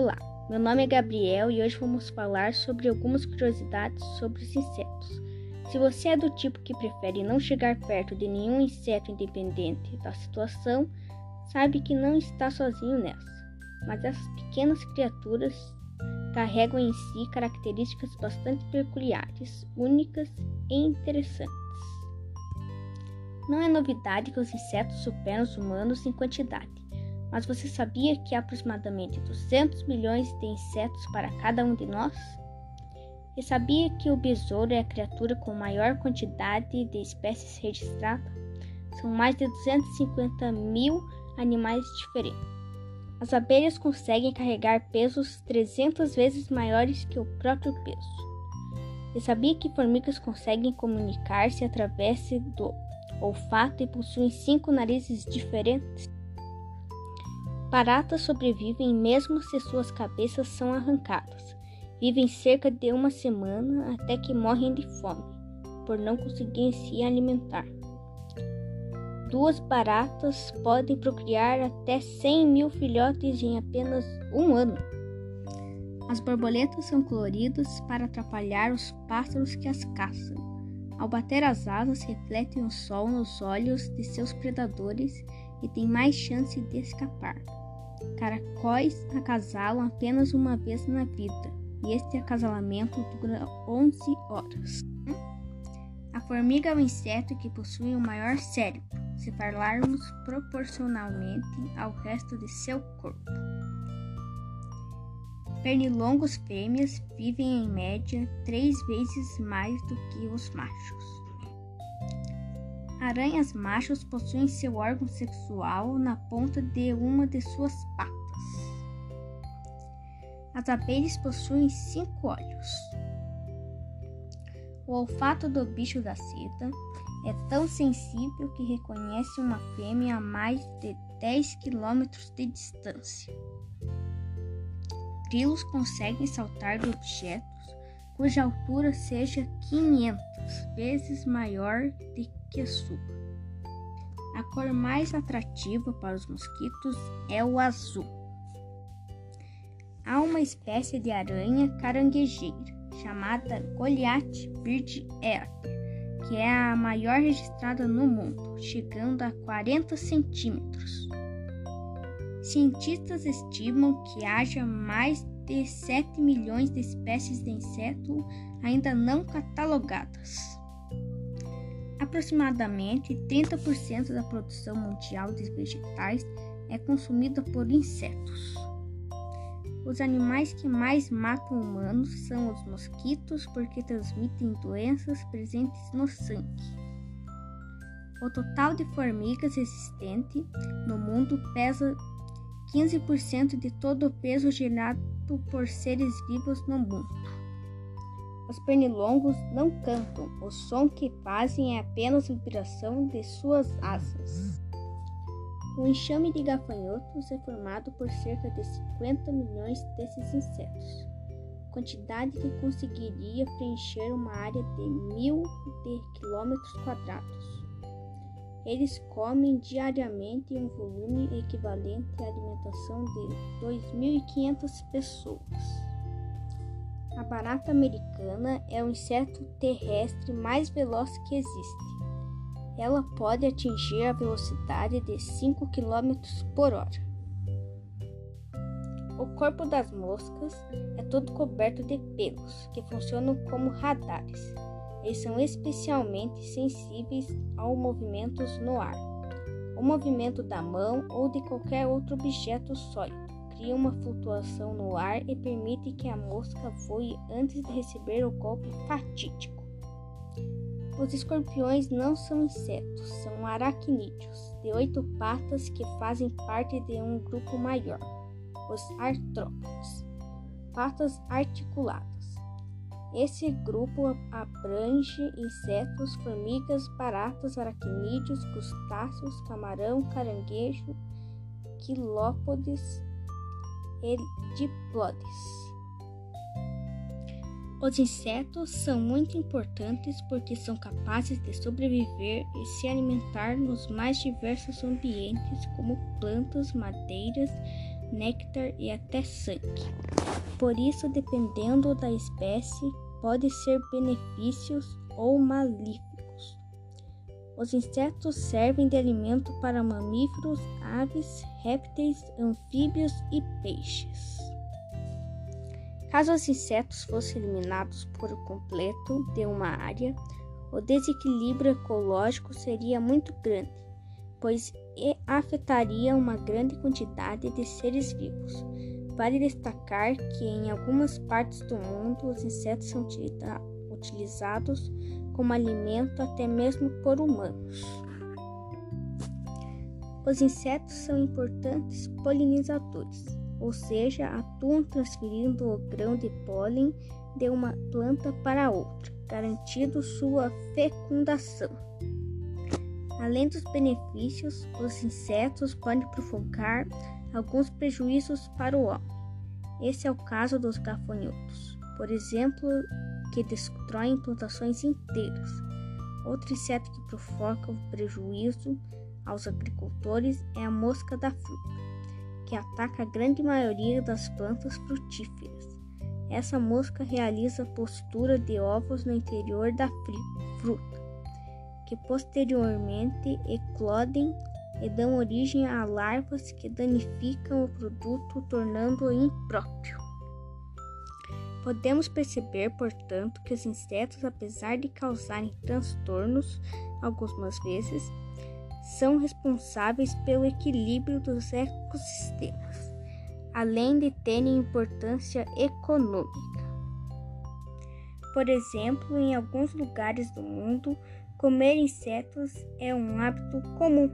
Olá, meu nome é Gabriel e hoje vamos falar sobre algumas curiosidades sobre os insetos. Se você é do tipo que prefere não chegar perto de nenhum inseto independente da situação, sabe que não está sozinho nessa. Mas essas pequenas criaturas carregam em si características bastante peculiares, únicas e interessantes. Não é novidade que os insetos superam os humanos em quantidade, mas você sabia que há aproximadamente 200 milhões de insetos para cada um de nós? E sabia que o besouro é a criatura com maior quantidade de espécies registradas? São mais de 250 mil animais diferentes. As abelhas conseguem carregar pesos 300 vezes maiores que o próprio peso. E sabia que formigas conseguem comunicar-se através do olfato e possuem cinco narizes diferentes? Baratas sobrevivem mesmo se suas cabeças são arrancadas. Vivem cerca de uma semana até que morrem de fome, por não conseguirem se alimentar. Duas baratas podem procriar até 100 mil filhotes em apenas um ano. As borboletas são coloridas para atrapalhar os pássaros que as caçam. Ao bater as asas, refletem o sol nos olhos de seus predadores e têm mais chance de escapar. Caracóis acasalam apenas uma vez na vida, e este acasalamento dura 11 horas. A formiga é o inseto que possui o maior cérebro, se falarmos proporcionalmente ao resto de seu corpo. Pernilongos fêmeas vivem em média três vezes mais do que os machos. Aranhas machos possuem seu órgão sexual na ponta de uma de suas patas. As abelhas possuem cinco olhos. O olfato do bicho da seda é tão sensível que reconhece uma fêmea a mais de 10 quilômetros de distância. Grilos conseguem saltar de objetos cuja altura seja 500 vezes maior do que a sua. A cor mais atrativa para os mosquitos é o azul. Há uma espécie de aranha caranguejeira chamada Goliath Bird que é a maior registrada no mundo, chegando a 40 centímetros. Cientistas estimam que haja mais de 7 milhões de espécies de inseto ainda não catalogadas. Aproximadamente 30% da produção mundial de vegetais é consumida por insetos. Os animais que mais matam humanos são os mosquitos, porque transmitem doenças presentes no sangue. O total de formigas existente no mundo pesa 15% de todo o peso gerado por seres vivos no mundo. Os pernilongos não cantam, o som que fazem é apenas vibração de suas asas. O enxame de gafanhotos é formado por cerca de 50 milhões desses insetos, quantidade que conseguiria preencher uma área de mil de quilômetros quadrados. Eles comem diariamente um volume equivalente à alimentação de 2.500 pessoas. A barata americana é o inseto terrestre mais veloz que existe ela pode atingir a velocidade de 5 km por hora. O corpo das moscas é todo coberto de pelos, que funcionam como radares. Eles são especialmente sensíveis aos movimentos no ar. O movimento da mão ou de qualquer outro objeto sólido cria uma flutuação no ar e permite que a mosca voe antes de receber o golpe fatídico. Os escorpiões não são insetos, são aracnídeos, de oito patas que fazem parte de um grupo maior, os artrópodes, patas articuladas. Esse grupo abrange insetos, formigas, baratas, aracnídeos, crustáceos, camarão, caranguejo, quilópodes diplodes. Os insetos são muito importantes porque são capazes de sobreviver e se alimentar nos mais diversos ambientes, como plantas, madeiras, néctar e até sangue. Por isso, dependendo da espécie, pode ser benefícios ou malíficos. Os insetos servem de alimento para mamíferos, aves, répteis, anfíbios e peixes. Caso os insetos fossem eliminados por completo de uma área, o desequilíbrio ecológico seria muito grande, pois afetaria uma grande quantidade de seres vivos. Vale destacar que em algumas partes do mundo os insetos são utilizados como alimento até mesmo por humanos. Os insetos são importantes polinizadores, ou seja, atuam transferindo o grão de pólen de uma planta para outra garantindo sua fecundação. Além dos benefícios, os insetos podem provocar alguns prejuízos para o homem. Esse é o caso dos gafanhotos, por exemplo, que destroem plantações inteiras. Outro inseto que provoca prejuízo aos agricultores é a mosca da fruta, que ataca a grande maioria das plantas frutíferas. Essa mosca realiza postura de ovos no interior da fruta, que posteriormente eclodem e dão origem a larvas que danificam o produto, tornando-o impróprio. Podemos perceber, portanto, que os insetos, apesar de causarem transtornos algumas vezes, são responsáveis pelo equilíbrio dos ecossistemas além de terem importância econômica. Por exemplo, em alguns lugares do mundo, comer insetos é um hábito comum.